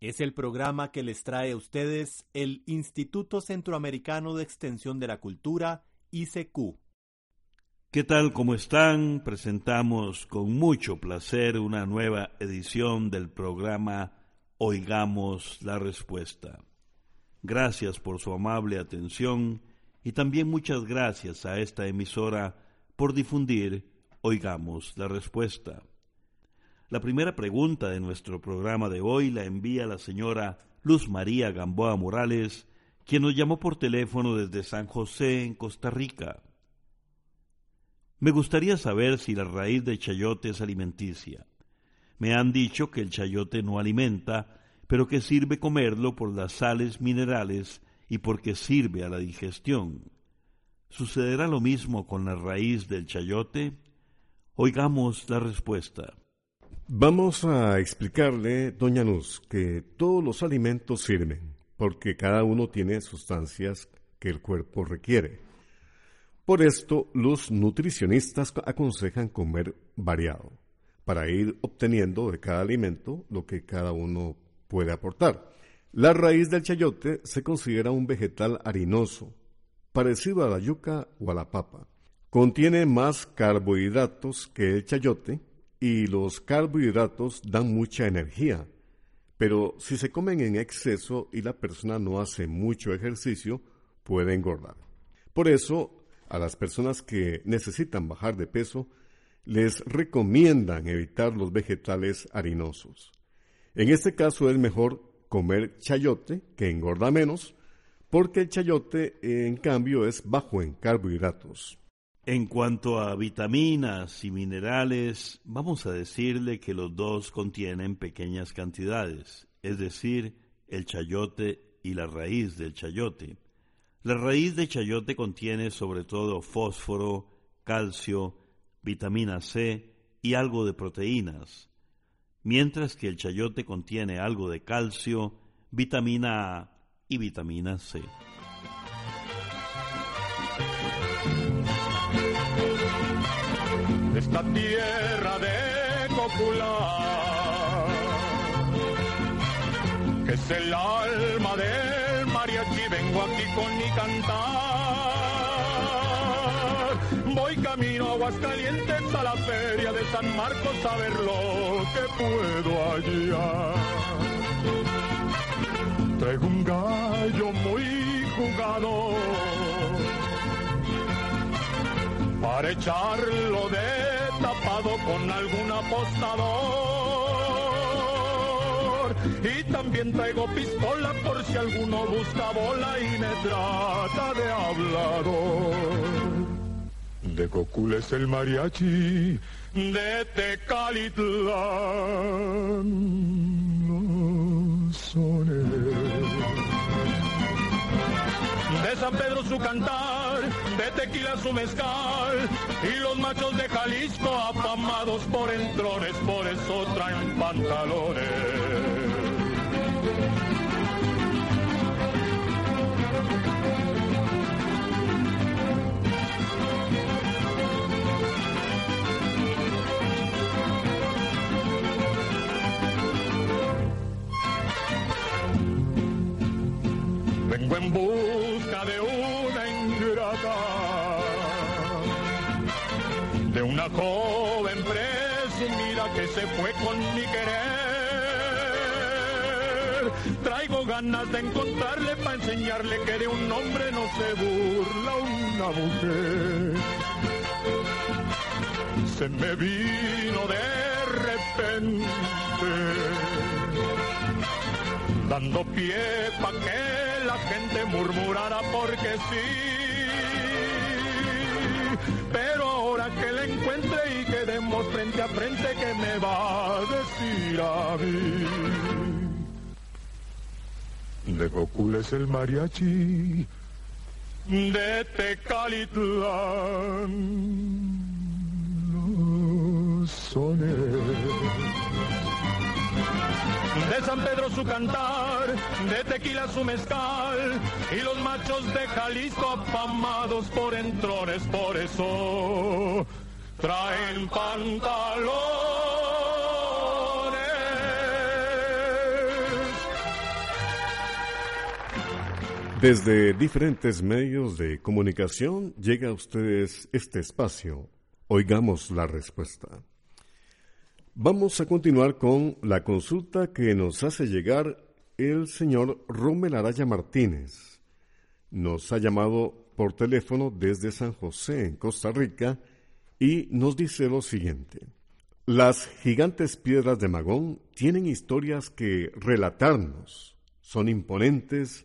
Es el programa que les trae a ustedes el Instituto Centroamericano de Extensión de la Cultura, ICQ. ¿Qué tal? ¿Cómo están? Presentamos con mucho placer una nueva edición del programa Oigamos la Respuesta. Gracias por su amable atención y también muchas gracias a esta emisora por difundir Oigamos la Respuesta. La primera pregunta de nuestro programa de hoy la envía la señora Luz María Gamboa Morales, quien nos llamó por teléfono desde San José, en Costa Rica. Me gustaría saber si la raíz de chayote es alimenticia. Me han dicho que el chayote no alimenta, pero que sirve comerlo por las sales minerales y porque sirve a la digestión. ¿Sucederá lo mismo con la raíz del chayote? Oigamos la respuesta. Vamos a explicarle, doña Luz, que todos los alimentos sirven, porque cada uno tiene sustancias que el cuerpo requiere. Por esto, los nutricionistas aconsejan comer variado, para ir obteniendo de cada alimento lo que cada uno puede aportar. La raíz del chayote se considera un vegetal harinoso, parecido a la yuca o a la papa. Contiene más carbohidratos que el chayote, y los carbohidratos dan mucha energía, pero si se comen en exceso y la persona no hace mucho ejercicio, puede engordar. Por eso, a las personas que necesitan bajar de peso, les recomiendan evitar los vegetales harinosos. En este caso es mejor comer chayote, que engorda menos, porque el chayote, en cambio, es bajo en carbohidratos. En cuanto a vitaminas y minerales, vamos a decirle que los dos contienen pequeñas cantidades, es decir, el chayote y la raíz del chayote. La raíz de chayote contiene sobre todo fósforo, calcio, vitamina C y algo de proteínas, mientras que el chayote contiene algo de calcio, vitamina A y vitamina C. esta tierra de popular, que es el alma del mariachi, vengo aquí con mi cantar. Voy camino a Aguascalientes a la feria de San Marcos a ver lo que puedo hallar. Traigo un gallo muy jugado para echarlo de con algún apostador. Y también traigo pistola por si alguno busca bola y me trata de hablador. De Cocul es el mariachi de Tecalitlán. De San Pedro su cantar tequila su mezcal y los machos de Jalisco afamados por entrones, por eso traen pantalones. Vengo en busca de una de una joven presumida que se fue con mi querer. Traigo ganas de encontrarle para enseñarle que de un hombre no se burla una mujer. Se me vino de repente dando pie pa' que la gente murmurara porque sí. Pero ahora que la encuentre y quedemos frente a frente, ¿qué me va a decir a mí? de Cocul es el mariachi de Tecalitlán. De San Pedro su cantar, de tequila su mezcal, y los machos de Jalisco afamados por entrones, por eso traen pantalones. Desde diferentes medios de comunicación llega a ustedes este espacio. Oigamos la respuesta. Vamos a continuar con la consulta que nos hace llegar el señor Rommel Araya Martínez. Nos ha llamado por teléfono desde San José, en Costa Rica, y nos dice lo siguiente. Las gigantes piedras de Magón tienen historias que relatarnos. Son imponentes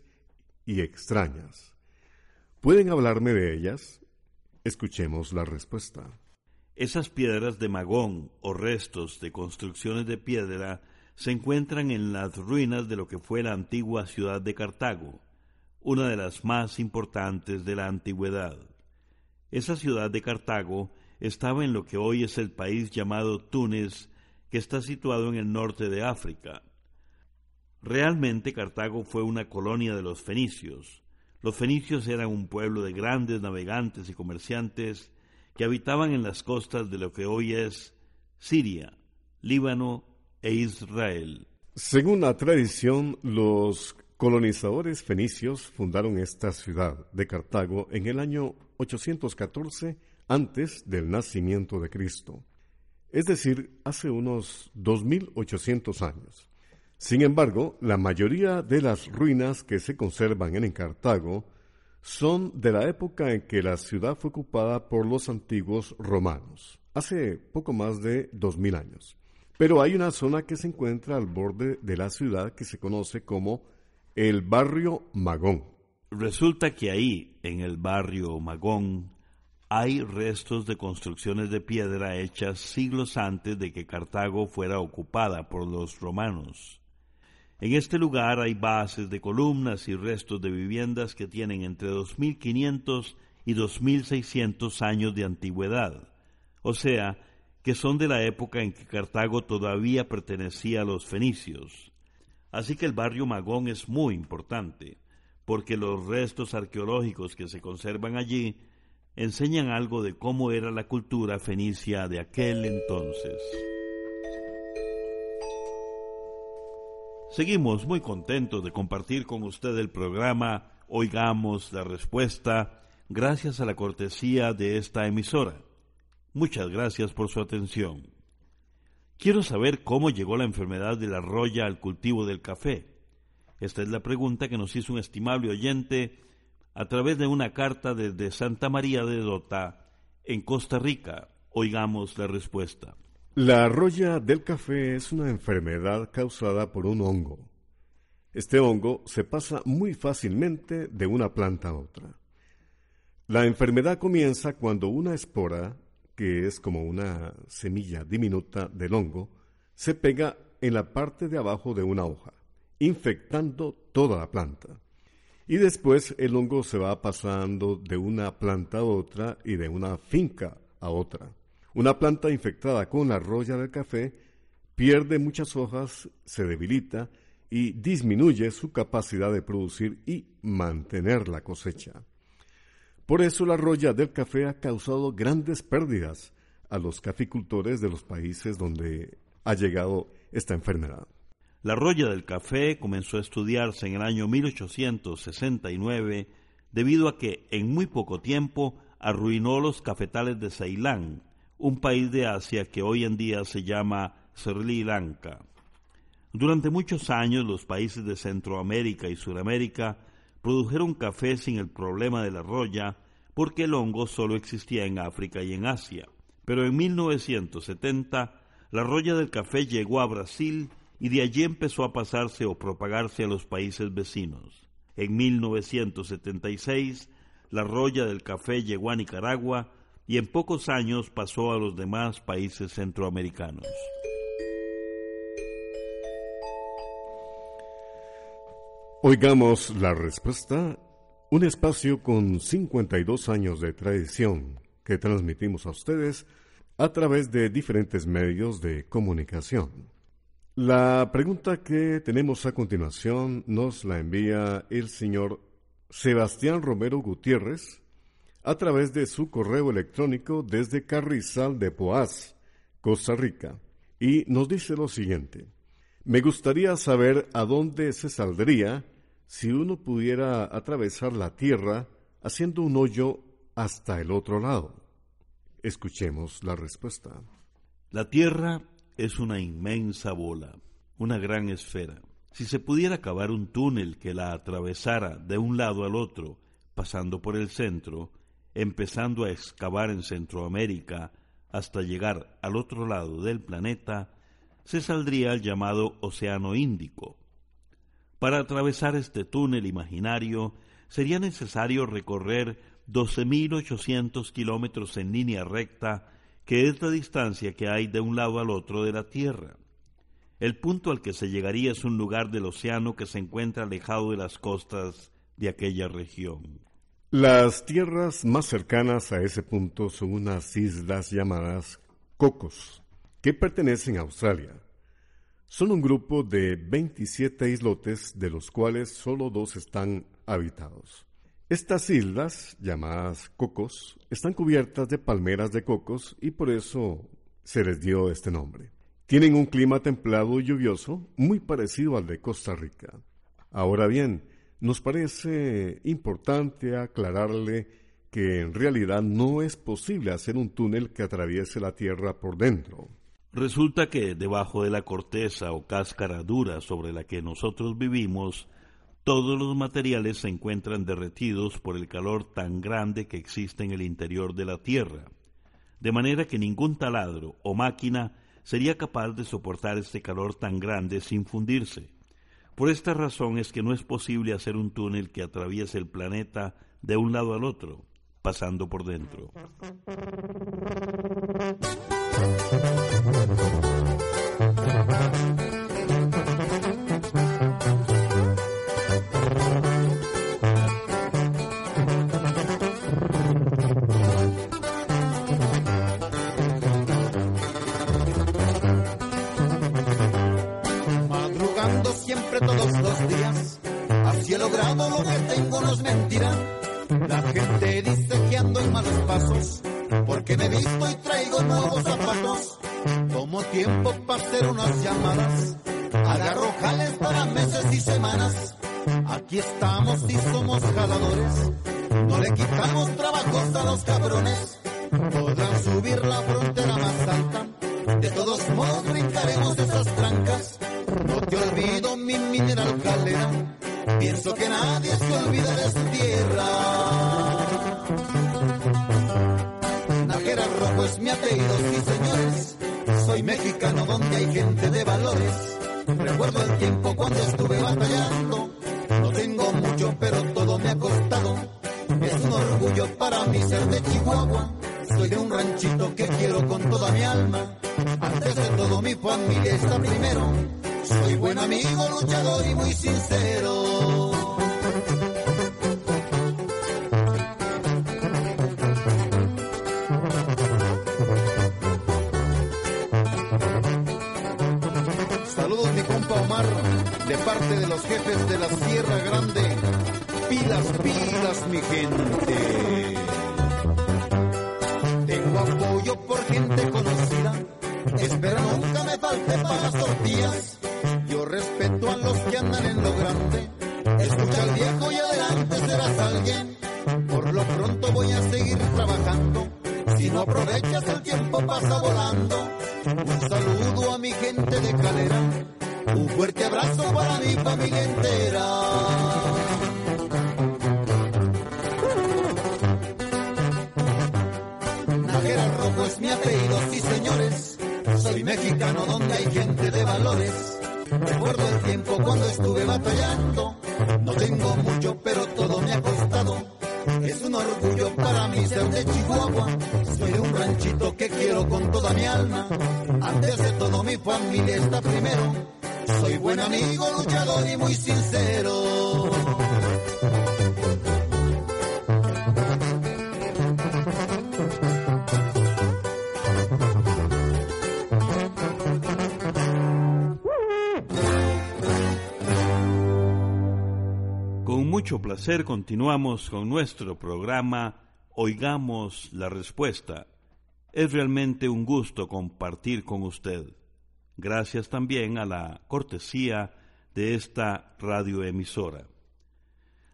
y extrañas. ¿Pueden hablarme de ellas? Escuchemos la respuesta. Esas piedras de magón o restos de construcciones de piedra se encuentran en las ruinas de lo que fue la antigua ciudad de Cartago, una de las más importantes de la antigüedad. Esa ciudad de Cartago estaba en lo que hoy es el país llamado Túnez, que está situado en el norte de África. Realmente Cartago fue una colonia de los fenicios. Los fenicios eran un pueblo de grandes navegantes y comerciantes que habitaban en las costas de lo que hoy es Siria, Líbano e Israel. Según la tradición, los colonizadores fenicios fundaron esta ciudad de Cartago en el año 814 antes del nacimiento de Cristo, es decir, hace unos 2800 años. Sin embargo, la mayoría de las ruinas que se conservan en Cartago son de la época en que la ciudad fue ocupada por los antiguos romanos, hace poco más de dos mil años. Pero hay una zona que se encuentra al borde de la ciudad que se conoce como el barrio Magón. Resulta que ahí, en el barrio Magón, hay restos de construcciones de piedra hechas siglos antes de que Cartago fuera ocupada por los romanos. En este lugar hay bases de columnas y restos de viviendas que tienen entre 2.500 y 2.600 años de antigüedad, o sea, que son de la época en que Cartago todavía pertenecía a los fenicios. Así que el barrio Magón es muy importante, porque los restos arqueológicos que se conservan allí enseñan algo de cómo era la cultura fenicia de aquel entonces. Seguimos muy contentos de compartir con usted el programa Oigamos la Respuesta gracias a la cortesía de esta emisora. Muchas gracias por su atención. Quiero saber cómo llegó la enfermedad de la roya al cultivo del café. Esta es la pregunta que nos hizo un estimable oyente a través de una carta desde Santa María de Dota, en Costa Rica. Oigamos la respuesta. La roya del café es una enfermedad causada por un hongo. Este hongo se pasa muy fácilmente de una planta a otra. La enfermedad comienza cuando una espora, que es como una semilla diminuta del hongo, se pega en la parte de abajo de una hoja, infectando toda la planta. Y después el hongo se va pasando de una planta a otra y de una finca a otra. Una planta infectada con la roya del café pierde muchas hojas, se debilita y disminuye su capacidad de producir y mantener la cosecha. Por eso la roya del café ha causado grandes pérdidas a los caficultores de los países donde ha llegado esta enfermedad. La roya del café comenzó a estudiarse en el año 1869 debido a que en muy poco tiempo arruinó los cafetales de Ceilán, un país de Asia que hoy en día se llama Sri Lanka. Durante muchos años los países de Centroamérica y Sudamérica produjeron café sin el problema de la roya porque el hongo solo existía en África y en Asia. Pero en 1970 la roya del café llegó a Brasil y de allí empezó a pasarse o propagarse a los países vecinos. En 1976 la roya del café llegó a Nicaragua y en pocos años pasó a los demás países centroamericanos. Oigamos la respuesta, un espacio con 52 años de tradición que transmitimos a ustedes a través de diferentes medios de comunicación. La pregunta que tenemos a continuación nos la envía el señor Sebastián Romero Gutiérrez a través de su correo electrónico desde Carrizal de Poás, Costa Rica, y nos dice lo siguiente. Me gustaría saber a dónde se saldría si uno pudiera atravesar la tierra haciendo un hoyo hasta el otro lado? Escuchemos la respuesta. La tierra es una inmensa bola, una gran esfera. Si se pudiera cavar un túnel que la atravesara de un lado al otro, pasando por el centro, empezando a excavar en Centroamérica hasta llegar al otro lado del planeta, se saldría el llamado Océano Índico, para atravesar este túnel imaginario sería necesario recorrer 12.800 kilómetros en línea recta, que es la distancia que hay de un lado al otro de la Tierra. El punto al que se llegaría es un lugar del océano que se encuentra alejado de las costas de aquella región. Las tierras más cercanas a ese punto son unas islas llamadas Cocos, que pertenecen a Australia. Son un grupo de 27 islotes, de los cuales solo dos están habitados. Estas islas, llamadas cocos, están cubiertas de palmeras de cocos y por eso se les dio este nombre. Tienen un clima templado y lluvioso muy parecido al de Costa Rica. Ahora bien, nos parece importante aclararle que en realidad no es posible hacer un túnel que atraviese la Tierra por dentro. Resulta que debajo de la corteza o cáscara dura sobre la que nosotros vivimos, todos los materiales se encuentran derretidos por el calor tan grande que existe en el interior de la Tierra, de manera que ningún taladro o máquina sería capaz de soportar este calor tan grande sin fundirse. Por esta razón es que no es posible hacer un túnel que atraviese el planeta de un lado al otro, pasando por dentro. Siempre todos los días, así he logrado lo que tengo no es mentira. La gente dice que ando en malos pasos, porque me visto y traigo nuevos zapatos. Tomo tiempo para hacer unas llamadas, agarro jales para meses y semanas. Aquí estamos y somos jaladores, no le quitamos trabajos a los cabrones. Podrán subir la frontera más alta, de todos modos brincaremos esas trancas. No te olvido mi mineral calera, pienso que nadie se olvida de su tierra. Najera Rojo es mi apellido, sí señores. Soy mexicano donde hay gente de valores. Recuerdo el tiempo cuando estuve batallando. No tengo mucho, pero todo me ha costado. Es un orgullo para mí ser de Chihuahua. Soy de un ranchito que quiero con toda mi alma. Antes de todo mi familia está primero. Soy buen amigo, luchador y muy sincero. Saludos mi compa Omar, de parte de los jefes de la Sierra Grande. Pilas, pilas mi gente. Mucho placer continuamos con nuestro programa Oigamos la Respuesta. Es realmente un gusto compartir con usted. Gracias también a la cortesía de esta radioemisora.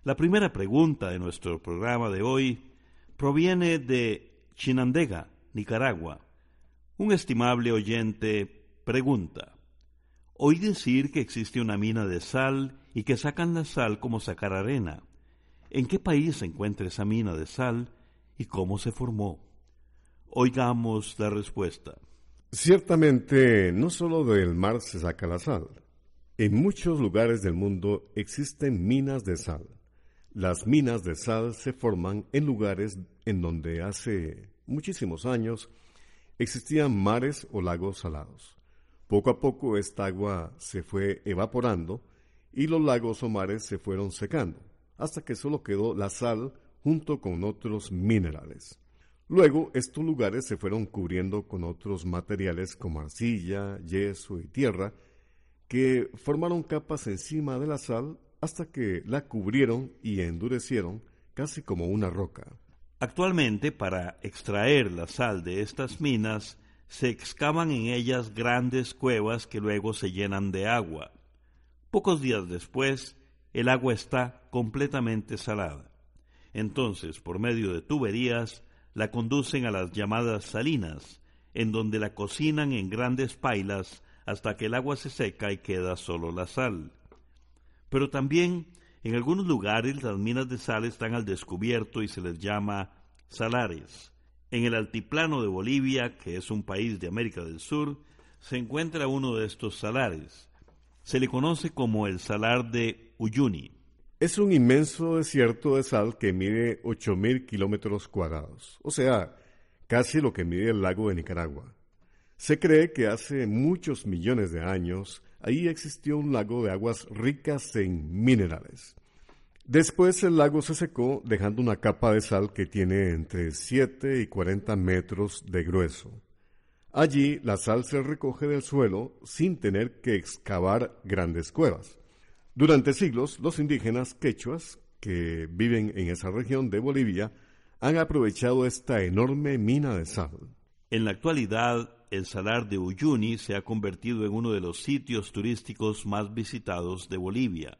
La primera pregunta de nuestro programa de hoy proviene de Chinandega, Nicaragua. Un estimable oyente pregunta, Oí decir que existe una mina de sal y que sacan la sal como sacar arena. ¿En qué país se encuentra esa mina de sal y cómo se formó? Oigamos la respuesta. Ciertamente, no solo del mar se saca la sal. En muchos lugares del mundo existen minas de sal. Las minas de sal se forman en lugares en donde hace muchísimos años existían mares o lagos salados. Poco a poco esta agua se fue evaporando y los lagos o mares se fueron secando, hasta que solo quedó la sal junto con otros minerales. Luego estos lugares se fueron cubriendo con otros materiales como arcilla, yeso y tierra, que formaron capas encima de la sal hasta que la cubrieron y endurecieron casi como una roca. Actualmente, para extraer la sal de estas minas, se excavan en ellas grandes cuevas que luego se llenan de agua. Pocos días después, el agua está completamente salada. Entonces, por medio de tuberías, la conducen a las llamadas salinas, en donde la cocinan en grandes pailas hasta que el agua se seca y queda solo la sal. Pero también en algunos lugares las minas de sal están al descubierto y se les llama salares. En el altiplano de Bolivia, que es un país de América del Sur, se encuentra uno de estos salares. Se le conoce como el salar de Uyuni. Es un inmenso desierto de sal que mide 8.000 kilómetros cuadrados, o sea, casi lo que mide el lago de Nicaragua. Se cree que hace muchos millones de años ahí existió un lago de aguas ricas en minerales. Después el lago se secó dejando una capa de sal que tiene entre 7 y 40 metros de grueso. Allí la sal se recoge del suelo sin tener que excavar grandes cuevas. Durante siglos los indígenas quechuas que viven en esa región de Bolivia han aprovechado esta enorme mina de sal. En la actualidad, el salar de Uyuni se ha convertido en uno de los sitios turísticos más visitados de Bolivia.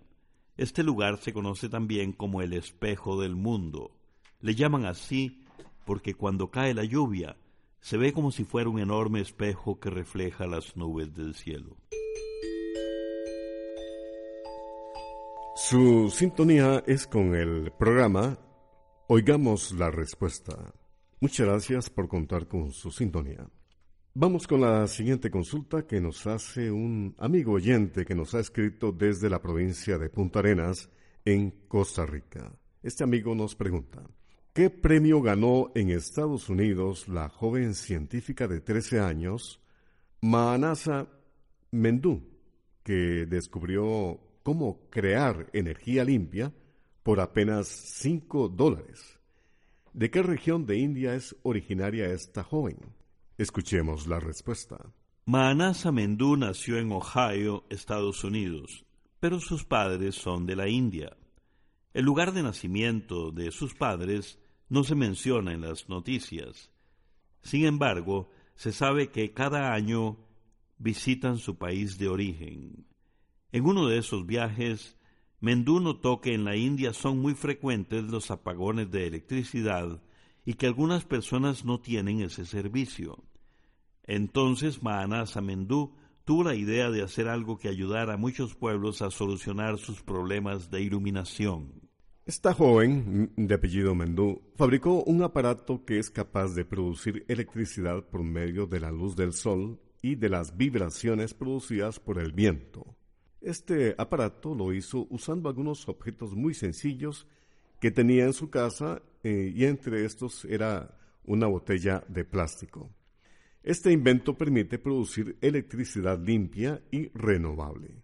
Este lugar se conoce también como el espejo del mundo. Le llaman así porque cuando cae la lluvia se ve como si fuera un enorme espejo que refleja las nubes del cielo. Su sintonía es con el programa Oigamos la Respuesta. Muchas gracias por contar con su sintonía. Vamos con la siguiente consulta que nos hace un amigo oyente que nos ha escrito desde la provincia de Punta Arenas, en Costa Rica. Este amigo nos pregunta, ¿qué premio ganó en Estados Unidos la joven científica de 13 años, Maanasa Mendú, que descubrió cómo crear energía limpia por apenas 5 dólares? ¿De qué región de India es originaria esta joven? Escuchemos la respuesta. Manasa Mendú nació en Ohio, Estados Unidos, pero sus padres son de la India. El lugar de nacimiento de sus padres no se menciona en las noticias. Sin embargo, se sabe que cada año visitan su país de origen. En uno de esos viajes, Mendú notó que en la India son muy frecuentes los apagones de electricidad y que algunas personas no tienen ese servicio. Entonces Maanasa Samendú la idea de hacer algo que ayudara a muchos pueblos a solucionar sus problemas de iluminación. Esta joven, de apellido Mendú, fabricó un aparato que es capaz de producir electricidad por medio de la luz del sol y de las vibraciones producidas por el viento. Este aparato lo hizo usando algunos objetos muy sencillos que tenía en su casa eh, y entre estos era una botella de plástico. Este invento permite producir electricidad limpia y renovable.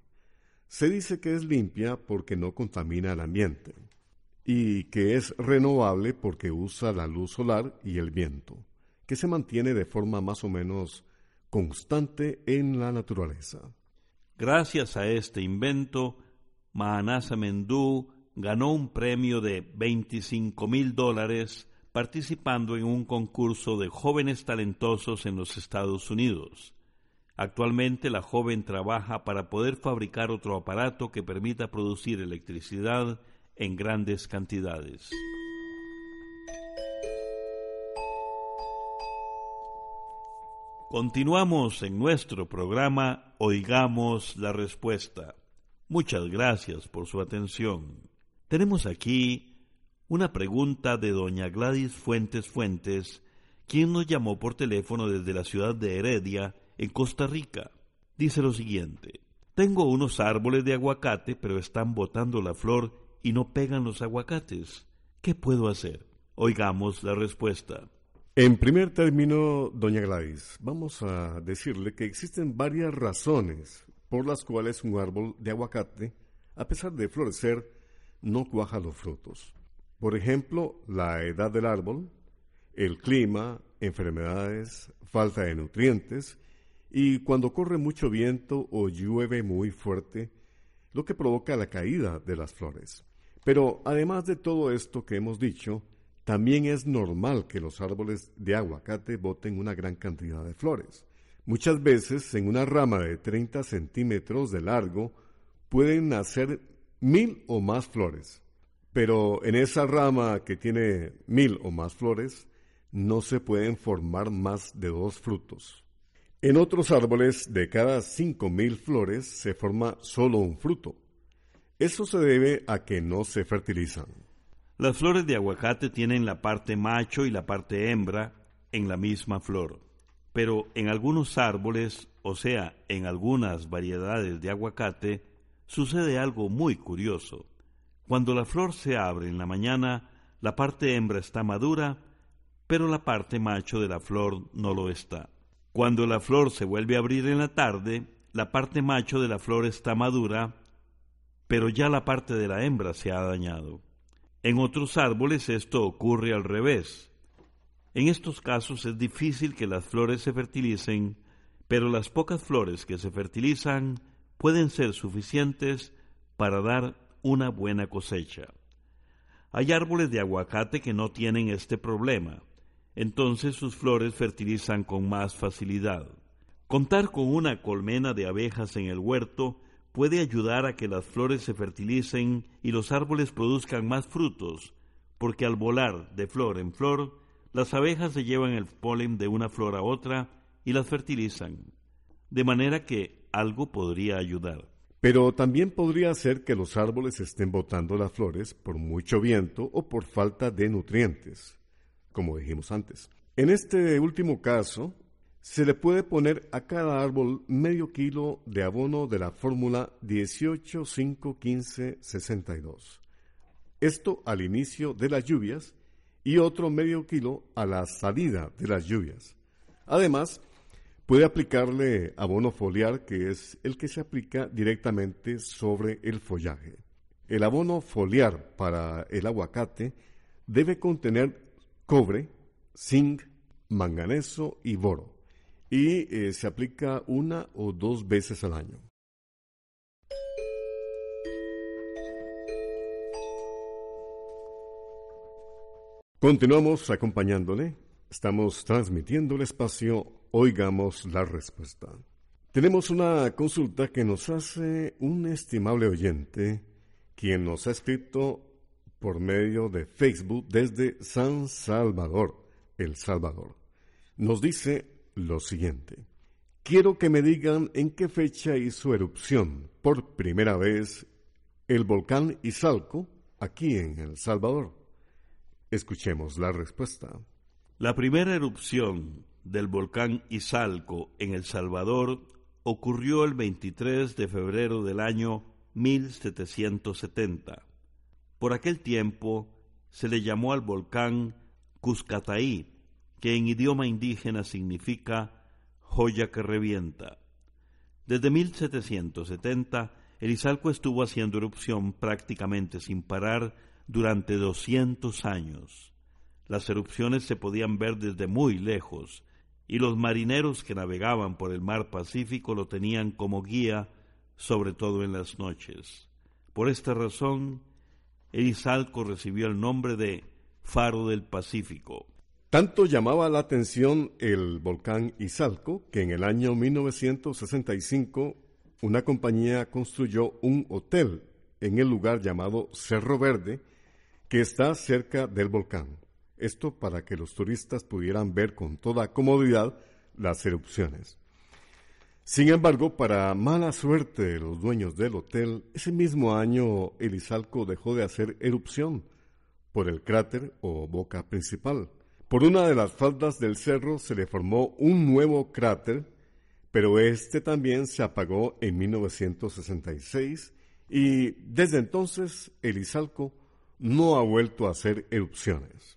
Se dice que es limpia porque no contamina el ambiente y que es renovable porque usa la luz solar y el viento, que se mantiene de forma más o menos constante en la naturaleza. Gracias a este invento, Mahanasa Mendú ganó un premio de 25 mil dólares participando en un concurso de jóvenes talentosos en los Estados Unidos. Actualmente la joven trabaja para poder fabricar otro aparato que permita producir electricidad en grandes cantidades. Continuamos en nuestro programa Oigamos la Respuesta. Muchas gracias por su atención. Tenemos aquí una pregunta de doña Gladys Fuentes Fuentes, quien nos llamó por teléfono desde la ciudad de Heredia, en Costa Rica. Dice lo siguiente, tengo unos árboles de aguacate, pero están botando la flor y no pegan los aguacates. ¿Qué puedo hacer? Oigamos la respuesta. En primer término, doña Gladys, vamos a decirle que existen varias razones por las cuales un árbol de aguacate, a pesar de florecer, no cuaja los frutos. Por ejemplo, la edad del árbol, el clima, enfermedades, falta de nutrientes y cuando corre mucho viento o llueve muy fuerte, lo que provoca la caída de las flores. Pero además de todo esto que hemos dicho, también es normal que los árboles de aguacate boten una gran cantidad de flores. Muchas veces en una rama de 30 centímetros de largo pueden nacer mil o más flores. Pero en esa rama que tiene mil o más flores, no se pueden formar más de dos frutos. En otros árboles, de cada cinco mil flores, se forma solo un fruto. Eso se debe a que no se fertilizan. Las flores de aguacate tienen la parte macho y la parte hembra en la misma flor. Pero en algunos árboles, o sea, en algunas variedades de aguacate, sucede algo muy curioso. Cuando la flor se abre en la mañana, la parte hembra está madura, pero la parte macho de la flor no lo está. Cuando la flor se vuelve a abrir en la tarde, la parte macho de la flor está madura, pero ya la parte de la hembra se ha dañado. En otros árboles esto ocurre al revés. En estos casos es difícil que las flores se fertilicen, pero las pocas flores que se fertilizan pueden ser suficientes para dar una buena cosecha. Hay árboles de aguacate que no tienen este problema, entonces sus flores fertilizan con más facilidad. Contar con una colmena de abejas en el huerto puede ayudar a que las flores se fertilicen y los árboles produzcan más frutos, porque al volar de flor en flor, las abejas se llevan el polen de una flor a otra y las fertilizan, de manera que algo podría ayudar. Pero también podría ser que los árboles estén botando las flores por mucho viento o por falta de nutrientes, como dijimos antes. En este último caso, se le puede poner a cada árbol medio kilo de abono de la fórmula 18-5-15-62. Esto al inicio de las lluvias y otro medio kilo a la salida de las lluvias. Además, Puede aplicarle abono foliar, que es el que se aplica directamente sobre el follaje. El abono foliar para el aguacate debe contener cobre, zinc, manganeso y boro, y eh, se aplica una o dos veces al año. Continuamos acompañándole. Estamos transmitiendo el espacio Oigamos la respuesta. Tenemos una consulta que nos hace un estimable oyente, quien nos ha escrito por medio de Facebook desde San Salvador, El Salvador. Nos dice lo siguiente. Quiero que me digan en qué fecha hizo erupción por primera vez el volcán Izalco aquí en El Salvador. Escuchemos la respuesta. La primera erupción del volcán Izalco en El Salvador ocurrió el 23 de febrero del año 1770. Por aquel tiempo se le llamó al volcán Cuscataí, que en idioma indígena significa joya que revienta. Desde 1770 Elizalco estuvo haciendo erupción prácticamente sin parar durante 200 años. Las erupciones se podían ver desde muy lejos, y los marineros que navegaban por el mar Pacífico lo tenían como guía, sobre todo en las noches. Por esta razón, Elizalco recibió el nombre de Faro del Pacífico. Tanto llamaba la atención el volcán Izalco que en el año 1965 una compañía construyó un hotel en el lugar llamado Cerro Verde, que está cerca del volcán. Esto para que los turistas pudieran ver con toda comodidad las erupciones. Sin embargo, para mala suerte de los dueños del hotel, ese mismo año Elizalco dejó de hacer erupción por el cráter o boca principal. Por una de las faldas del cerro se le formó un nuevo cráter, pero este también se apagó en 1966 y desde entonces Elizalco no ha vuelto a hacer erupciones.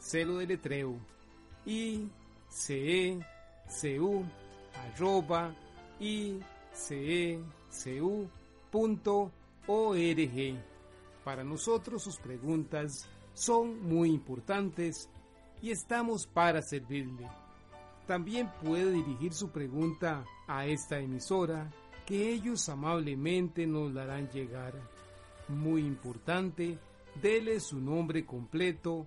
icq arroba icq.org. Celo de letreo icecu arroba icecu.org. Para nosotros sus preguntas son muy importantes y estamos para servirle. También puede dirigir su pregunta a esta emisora que ellos amablemente nos la harán llegar. Muy importante, dele su nombre completo,